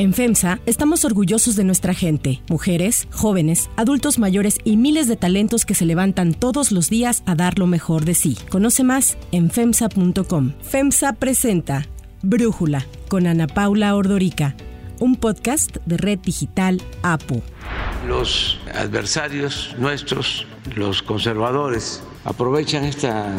En FEMSA estamos orgullosos de nuestra gente, mujeres, jóvenes, adultos mayores y miles de talentos que se levantan todos los días a dar lo mejor de sí. Conoce más en FEMSA.com. FEMSA presenta Brújula con Ana Paula Ordorica, un podcast de Red Digital APO. Los adversarios nuestros, los conservadores, aprovechan esta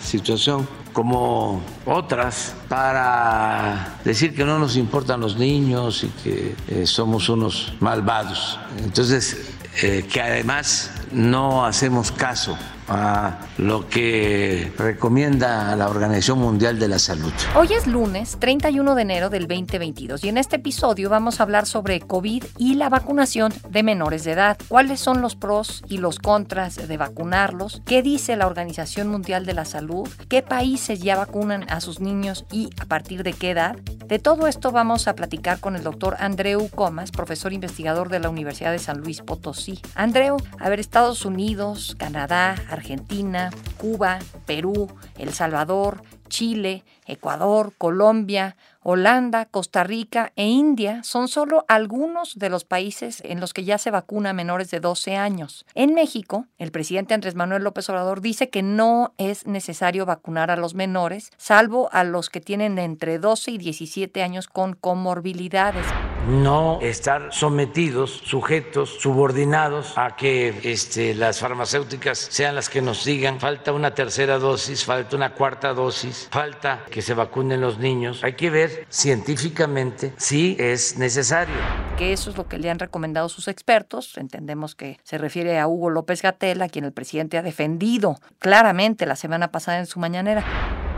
situación como otras para decir que no nos importan los niños y que eh, somos unos malvados. Entonces, eh, que además no hacemos caso a lo que recomienda la Organización Mundial de la Salud. Hoy es lunes 31 de enero del 2022 y en este episodio vamos a hablar sobre COVID y la vacunación de menores de edad. ¿Cuáles son los pros y los contras de vacunarlos? ¿Qué dice la Organización Mundial de la Salud? ¿Qué países ya vacunan a sus niños y a partir de qué edad? De todo esto vamos a platicar con el doctor Andreu Comas, profesor investigador de la Universidad de San Luis Potosí. Andreu, a ver, Estados Unidos, Canadá, Argentina, Cuba, Perú, El Salvador, Chile, Ecuador, Colombia, Holanda, Costa Rica e India son solo algunos de los países en los que ya se vacuna a menores de 12 años. En México, el presidente Andrés Manuel López Obrador dice que no es necesario vacunar a los menores, salvo a los que tienen entre 12 y 17 años con comorbilidades no estar sometidos, sujetos, subordinados a que este, las farmacéuticas sean las que nos digan, falta una tercera dosis, falta una cuarta dosis, falta que se vacunen los niños. Hay que ver científicamente si es necesario. Que eso es lo que le han recomendado sus expertos. Entendemos que se refiere a Hugo López Gatela, quien el presidente ha defendido claramente la semana pasada en su mañanera.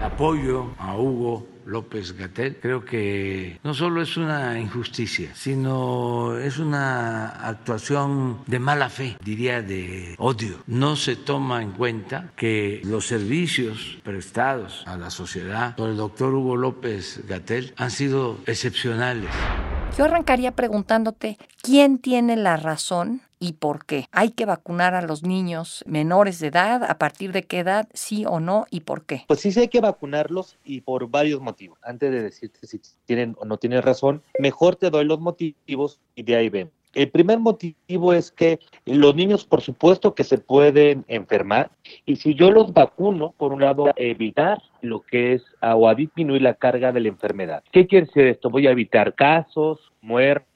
Apoyo a Hugo López Gatel, creo que no solo es una injusticia, sino es una actuación de mala fe, diría de odio. No se toma en cuenta que los servicios prestados a la sociedad por el doctor Hugo López Gatel han sido excepcionales. Yo arrancaría preguntándote, ¿quién tiene la razón y por qué? ¿Hay que vacunar a los niños menores de edad? ¿A partir de qué edad? ¿Sí o no? ¿Y por qué? Pues sí, sí hay que vacunarlos y por varios motivos. Antes de decirte si tienen o no tienen razón, mejor te doy los motivos y de ahí ven. El primer motivo es que los niños, por supuesto, que se pueden enfermar y si yo los vacuno, por un lado, evitar lo que es o a disminuir la carga de la enfermedad. ¿Qué quiere decir esto? Voy a evitar casos, muertes,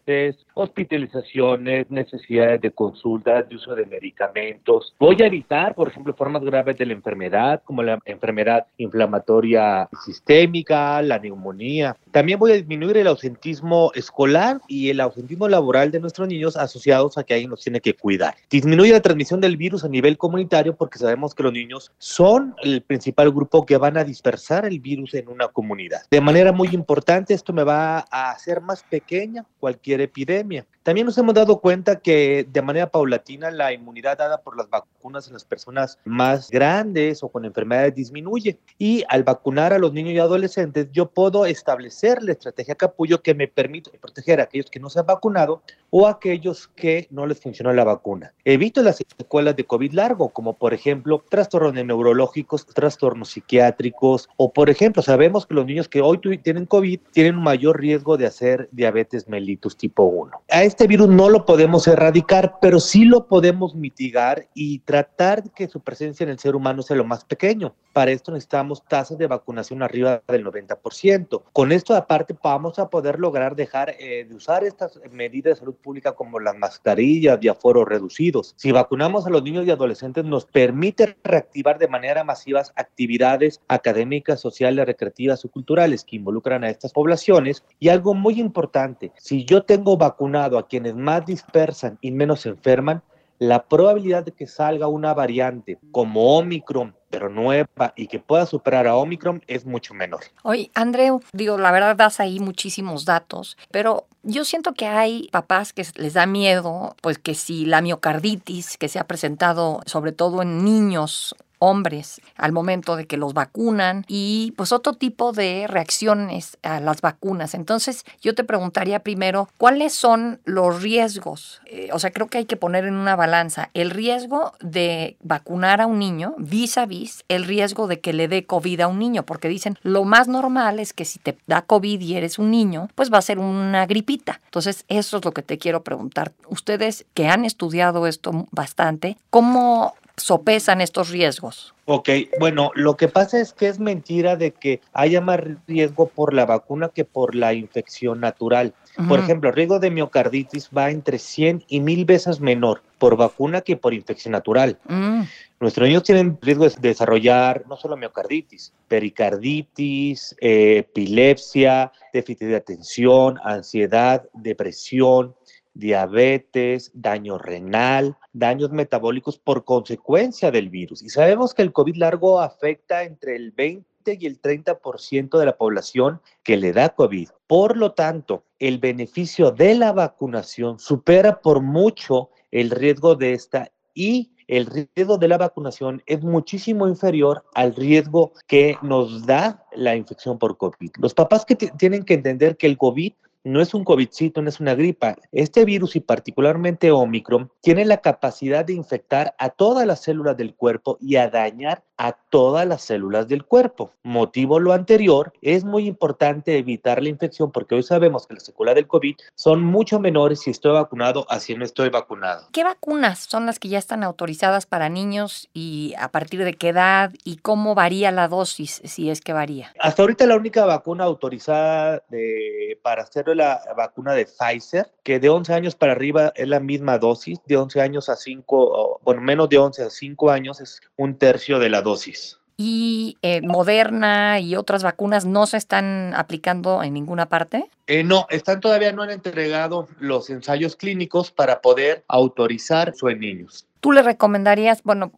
hospitalizaciones, necesidades de consultas, de uso de medicamentos. Voy a evitar, por ejemplo, formas graves de la enfermedad, como la enfermedad inflamatoria sistémica, la neumonía. También voy a disminuir el ausentismo escolar y el ausentismo laboral de nuestros niños asociados a que alguien los tiene que cuidar. Disminuye la transmisión del virus a nivel comunitario porque sabemos que los niños son el principal grupo que van a dispersar el virus en una comunidad. De manera muy importante, esto me va a hacer más pequeña cualquier epidemia. También nos hemos dado cuenta que de manera paulatina la inmunidad dada por las vacunas en las personas más grandes o con enfermedades disminuye. Y al vacunar a los niños y adolescentes, yo puedo establecer la estrategia capullo que me permite proteger a aquellos que no se han vacunado o a aquellos que no les funcionó la vacuna. Evito las secuelas de COVID largo, como por ejemplo trastornos neurológicos, trastornos psiquiátricos o por ejemplo, sabemos que los niños que hoy tienen COVID tienen un mayor riesgo de hacer diabetes mellitus tipo 1. A este virus no lo podemos erradicar, pero sí lo podemos mitigar y tratar que su presencia en el ser humano sea lo más pequeño. Para esto necesitamos tasas de vacunación arriba del 90%. Con esto aparte vamos a poder lograr dejar eh, de usar estas medidas de salud pública como las mascarillas y aforos reducidos. Si vacunamos a los niños y adolescentes nos permite reactivar de manera masiva actividades académicas, sociales, recreativas o culturales que involucran a estas poblaciones. Y algo muy importante, si yo tengo vacunado a quienes más dispersan y menos enferman, la probabilidad de que salga una variante como Omicron pero nueva y que pueda superar a Omicron es mucho menor. Oye, Andreu, digo, la verdad das ahí muchísimos datos, pero yo siento que hay papás que les da miedo, pues que si la miocarditis que se ha presentado sobre todo en niños hombres al momento de que los vacunan y pues otro tipo de reacciones a las vacunas. Entonces yo te preguntaría primero, ¿cuáles son los riesgos? Eh, o sea, creo que hay que poner en una balanza el riesgo de vacunar a un niño vis a vis el riesgo de que le dé COVID a un niño, porque dicen lo más normal es que si te da COVID y eres un niño, pues va a ser una gripita. Entonces eso es lo que te quiero preguntar. Ustedes que han estudiado esto bastante, ¿cómo sopesan estos riesgos? Ok, bueno, lo que pasa es que es mentira de que haya más riesgo por la vacuna que por la infección natural. Por ejemplo, el riesgo de miocarditis va entre 100 y 1000 veces menor por vacuna que por infección natural. Mm. Nuestros niños tienen riesgo de desarrollar no solo miocarditis, pericarditis, eh, epilepsia, déficit de atención, ansiedad, depresión, diabetes, daño renal, daños metabólicos por consecuencia del virus. Y sabemos que el COVID largo afecta entre el 20 y el 30% de la población que le da COVID. Por lo tanto, el beneficio de la vacunación supera por mucho el riesgo de esta y el riesgo de la vacunación es muchísimo inferior al riesgo que nos da la infección por COVID. Los papás que tienen que entender que el COVID no es un COVIDcito, no es una gripa. Este virus y particularmente Omicron tiene la capacidad de infectar a todas las células del cuerpo y a dañar a todas las células del cuerpo. Motivo lo anterior, es muy importante evitar la infección porque hoy sabemos que las secuelas del COVID son mucho menores si estoy vacunado a si no estoy vacunado. ¿Qué vacunas son las que ya están autorizadas para niños y a partir de qué edad y cómo varía la dosis si es que varía? Hasta ahorita la única vacuna autorizada de, para hacer la vacuna de Pfizer, que de 11 años para arriba es la misma dosis, de 11 años a 5, bueno, menos de 11 a 5 años es un tercio de la dosis. ¿Y eh, Moderna y otras vacunas no se están aplicando en ninguna parte? Eh, no, están todavía no han entregado los ensayos clínicos para poder autorizar eso en niños. ¿Tú le recomendarías, bueno,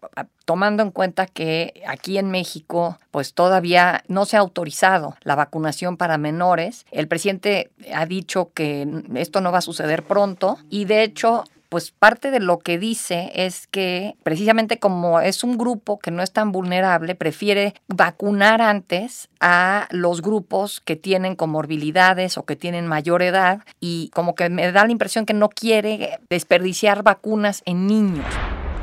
tomando en cuenta que aquí en México, pues todavía no se ha autorizado la vacunación para menores? El presidente ha dicho que esto no va a suceder pronto y de hecho pues parte de lo que dice es que precisamente como es un grupo que no es tan vulnerable, prefiere vacunar antes a los grupos que tienen comorbilidades o que tienen mayor edad y como que me da la impresión que no quiere desperdiciar vacunas en niños.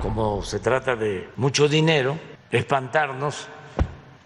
Como se trata de mucho dinero, espantarnos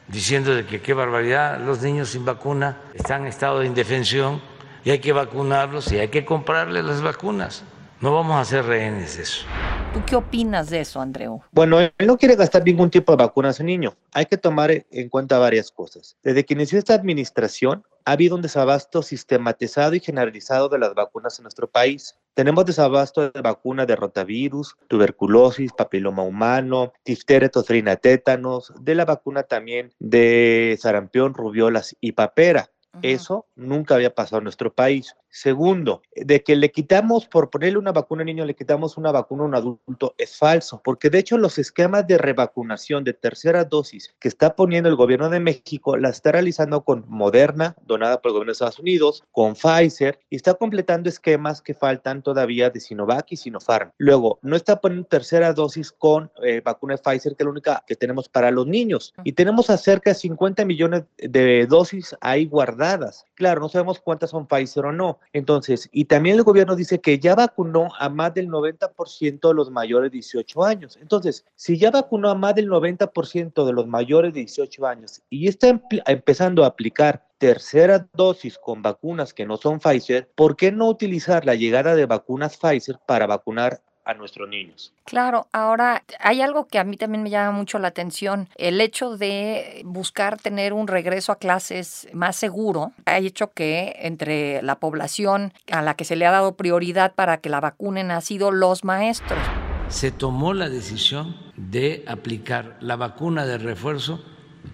diciendo que qué barbaridad, los niños sin vacuna están en estado de indefensión y hay que vacunarlos y hay que comprarles las vacunas. No vamos a hacer rehenes de eso. ¿Tú qué opinas de eso, Andreu? Bueno, él no quiere gastar ningún tipo de vacunas en niño. Hay que tomar en cuenta varias cosas. Desde que inició esta administración, ha habido un desabasto sistematizado y generalizado de las vacunas en nuestro país. Tenemos desabasto de vacunas de rotavirus, tuberculosis, papiloma humano, difteria, tosferina, tétanos, de la vacuna también de sarampión, rubiolas y papera. Eso nunca había pasado en nuestro país. Segundo, de que le quitamos, por ponerle una vacuna a un niño, le quitamos una vacuna a un adulto, es falso, porque de hecho los esquemas de revacunación de tercera dosis que está poniendo el gobierno de México la está realizando con Moderna, donada por el gobierno de Estados Unidos, con Pfizer, y está completando esquemas que faltan todavía de Sinovac y Sinopharm. Luego, no está poniendo tercera dosis con eh, vacuna de Pfizer, que es la única que tenemos para los niños, y tenemos a cerca de 50 millones de dosis ahí guardadas. Claro, no sabemos cuántas son Pfizer o entonces, y también el gobierno dice que ya vacunó a más del 90% de los mayores de 18 años. Entonces, si ya vacunó a más del 90% de los mayores de 18 años y está empezando a aplicar tercera dosis con vacunas que no son Pfizer, ¿por qué no utilizar la llegada de vacunas Pfizer para vacunar a nuestros niños. Claro, ahora hay algo que a mí también me llama mucho la atención, el hecho de buscar tener un regreso a clases más seguro ha hecho que entre la población a la que se le ha dado prioridad para que la vacunen ha sido los maestros. Se tomó la decisión de aplicar la vacuna de refuerzo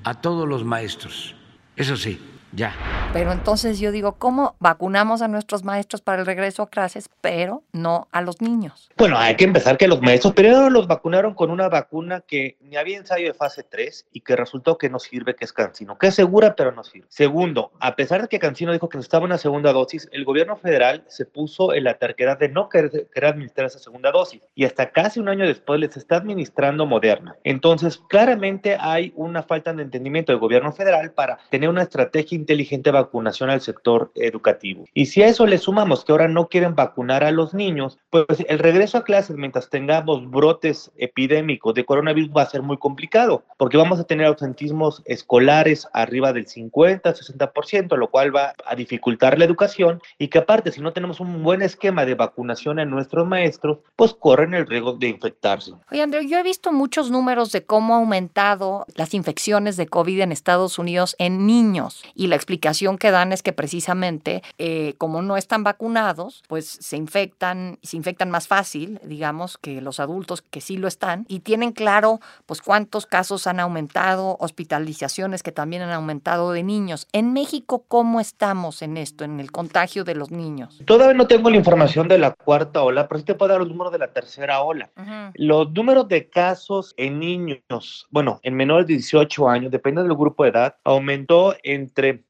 a todos los maestros. Eso sí, ya. Pero entonces yo digo, ¿cómo vacunamos a nuestros maestros para el regreso a clases, pero no a los niños? Bueno, hay que empezar que los maestros primero los vacunaron con una vacuna que ni había ensayo de fase 3 y que resultó que no sirve, que es Cancino, que es segura, pero no sirve. Segundo, a pesar de que Cancino dijo que necesitaba una segunda dosis, el gobierno federal se puso en la terquedad de no querer, administrar esa segunda dosis y hasta casi un año después les está administrando Moderna. Entonces, claramente hay una falta de entendimiento del gobierno federal para tener una estrategia inteligente de vacunación al sector educativo. Y si a eso le sumamos que ahora no quieren vacunar a los niños, pues el regreso a clases mientras tengamos brotes epidémicos de coronavirus va a ser muy complicado, porque vamos a tener ausentismos escolares arriba del 50, 60%, lo cual va a dificultar la educación y que aparte, si no tenemos un buen esquema de vacunación en nuestros maestros, pues corren el riesgo de infectarse. Oye, André, yo he visto muchos números de cómo ha aumentado las infecciones de COVID en Estados Unidos en niños y la explicación que dan es que precisamente eh, como no están vacunados, pues se infectan, se infectan más fácil, digamos, que los adultos que sí lo están y tienen claro pues cuántos casos han aumentado, hospitalizaciones que también han aumentado de niños. En México, ¿cómo estamos en esto, en el contagio de los niños? Todavía no tengo la información de la cuarta ola, pero sí te puedo dar los números de la tercera ola. Los números de casos en niños, bueno, en menores de 18 años, depende del grupo de edad, aumentó entre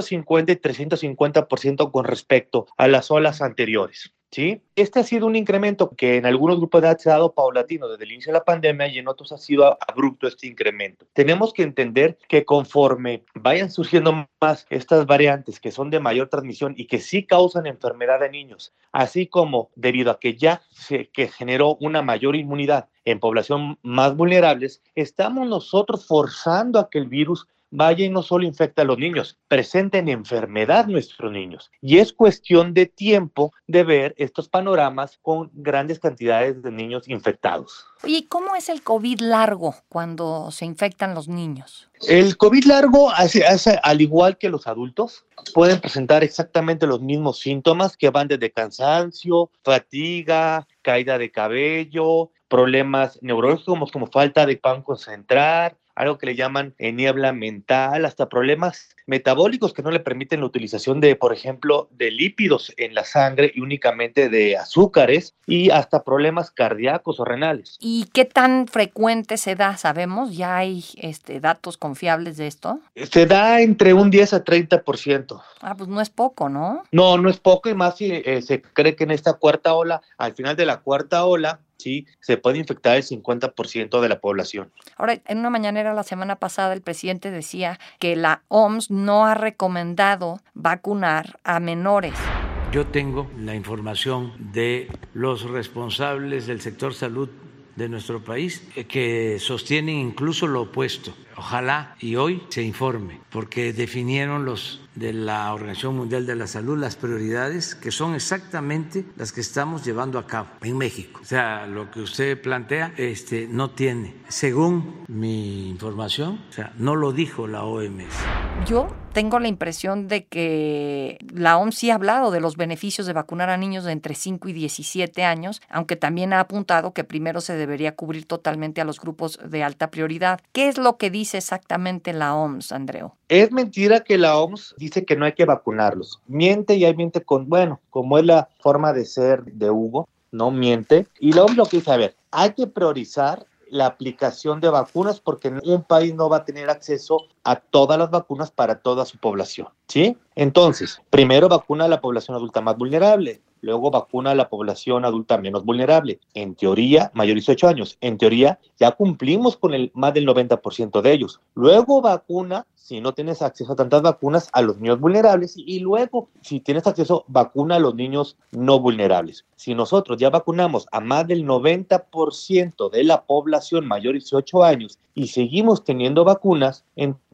250 y 350% con respecto a las olas anteriores. ¿sí? Este ha sido un incremento que en algunos grupos de edad se ha dado paulatino desde el inicio de la pandemia y en otros ha sido abrupto este incremento. Tenemos que entender que conforme vayan surgiendo más estas variantes que son de mayor transmisión y que sí causan enfermedad de niños, así como debido a que ya se que generó una mayor inmunidad en población más vulnerables, estamos nosotros forzando a que el virus vaya y no solo infecta a los niños, presenten enfermedad nuestros niños. Y es cuestión de tiempo de ver estos panoramas con grandes cantidades de niños infectados. ¿y cómo es el COVID largo cuando se infectan los niños? El COVID largo, hace, hace, al igual que los adultos, pueden presentar exactamente los mismos síntomas que van desde cansancio, fatiga, caída de cabello, problemas neurológicos como falta de pan concentrar, algo que le llaman niebla mental, hasta problemas metabólicos que no le permiten la utilización de, por ejemplo, de lípidos en la sangre y únicamente de azúcares y hasta problemas cardíacos o renales. ¿Y qué tan frecuente se da? ¿Sabemos? ¿Ya hay este, datos confiables de esto? Se da entre un 10 a 30%. Ah, pues no es poco, ¿no? No, no es poco y más si eh, se cree que en esta cuarta ola, al final de la cuarta ola, sí, se puede infectar el 50% de la población. Ahora, en una mañanera la semana pasada el presidente decía que la OMS no ha recomendado vacunar a menores. Yo tengo la información de los responsables del sector salud de nuestro país que sostienen incluso lo opuesto. Ojalá y hoy se informe, porque definieron los de la Organización Mundial de la Salud las prioridades que son exactamente las que estamos llevando a cabo en México. O sea, lo que usted plantea este, no tiene, según mi información, o sea, no lo dijo la OMS. Yo tengo la impresión de que la OMS sí ha hablado de los beneficios de vacunar a niños de entre 5 y 17 años, aunque también ha apuntado que primero se debería cubrir totalmente a los grupos de alta prioridad. ¿Qué es lo que dice exactamente la OMS, Andreu? Es mentira que la OMS dice que no hay que vacunarlos. Miente y ahí miente con, bueno, como es la forma de ser de Hugo, no miente. Y la OMS lo que dice, a ver, hay que priorizar la aplicación de vacunas porque un país no va a tener acceso a todas las vacunas para toda su población, ¿sí? Entonces, primero vacuna a la población adulta más vulnerable, luego vacuna a la población adulta menos vulnerable. En teoría, mayor de 18 años, en teoría ya cumplimos con el más del 90% de ellos. Luego vacuna si no tienes acceso a tantas vacunas a los niños vulnerables y luego si tienes acceso vacuna a los niños no vulnerables. Si nosotros ya vacunamos a más del 90% de la población mayor de 18 años y seguimos teniendo vacunas, entonces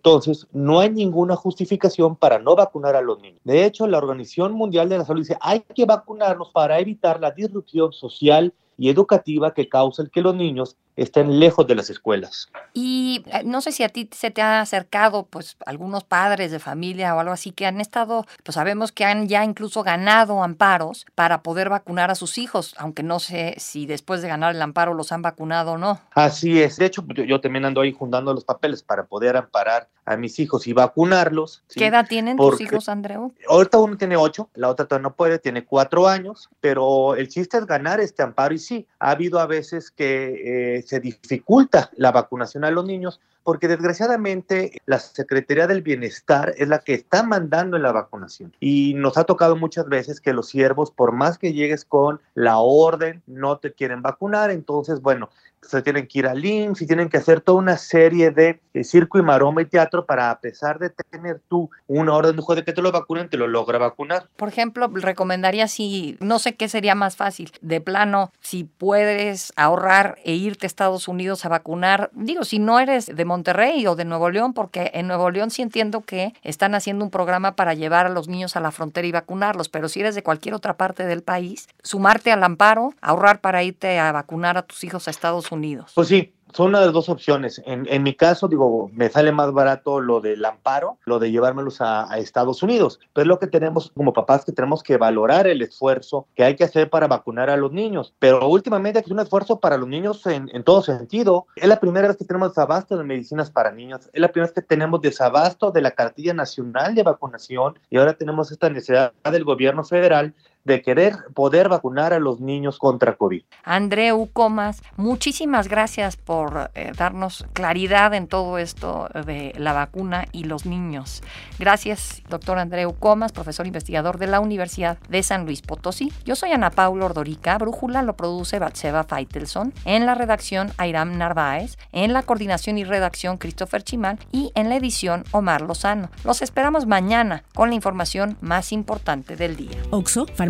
no hay ninguna justificación para no vacunar a los niños. De hecho, la Organización Mundial de la Salud dice hay que vacunarnos para evitar la disrupción social y educativa que causa el que los niños estén lejos de las escuelas. Y eh, no sé si a ti se te ha acercado pues algunos padres de familia o algo así que han estado, pues sabemos que han ya incluso ganado amparos para poder vacunar a sus hijos, aunque no sé si después de ganar el amparo los han vacunado o no. Así es, de hecho yo, yo también ando ahí juntando los papeles para poder amparar a mis hijos y vacunarlos. ¿Qué edad tienen tus hijos, Andreu? Ahorita uno tiene ocho, la otra todavía no puede, tiene cuatro años, pero el chiste es ganar este amparo y sí, ha habido a veces que eh, se dificulta la vacunación a los niños porque desgraciadamente la Secretaría del Bienestar es la que está mandando en la vacunación. Y nos ha tocado muchas veces que los siervos, por más que llegues con la orden, no te quieren vacunar. Entonces, bueno, se tienen que ir al IMSS y tienen que hacer toda una serie de, circo y maroma y teatro para, a pesar de tener tú una orden de que te lo vacunen, te lo logra vacunar. Por ejemplo, recomendaría si, no sé qué sería más fácil, de plano, si puedes ahorrar e irte a Estados Unidos a vacunar, digo, si no eres de Monterrey o de Nuevo León, porque en Nuevo León sí entiendo que están haciendo un programa para llevar a los niños a la frontera y vacunarlos, pero si eres de cualquier otra parte del país, sumarte al amparo, ahorrar para irte a vacunar a tus hijos a Estados Unidos. Pues sí, son las dos opciones. En, en, mi caso, digo, me sale más barato lo del amparo, lo de llevármelos a, Estados Unidos. Pero es lo que tenemos como papás, que tenemos que valorar el esfuerzo que hay que hacer para vacunar a los niños. Pero últimamente es un esfuerzo para los niños en, en todo sentido. Es la primera vez que tenemos desabasto de medicinas para niños. Es la primera vez que tenemos desabasto de la cartilla nacional de vacunación. Y ahora tenemos esta necesidad del gobierno federal de querer poder vacunar a los niños contra COVID. Andreu Comas, muchísimas gracias por eh, darnos claridad en todo esto de la vacuna y los niños. Gracias, doctor Andreu Comas, profesor investigador de la Universidad de San Luis Potosí. Yo soy Ana Paula Ordorica, Brújula lo produce Batseva Feitelson, en la redacción Airam Narváez, en la coordinación y redacción Christopher Chimal y en la edición Omar Lozano. Los esperamos mañana con la información más importante del día. Oxo,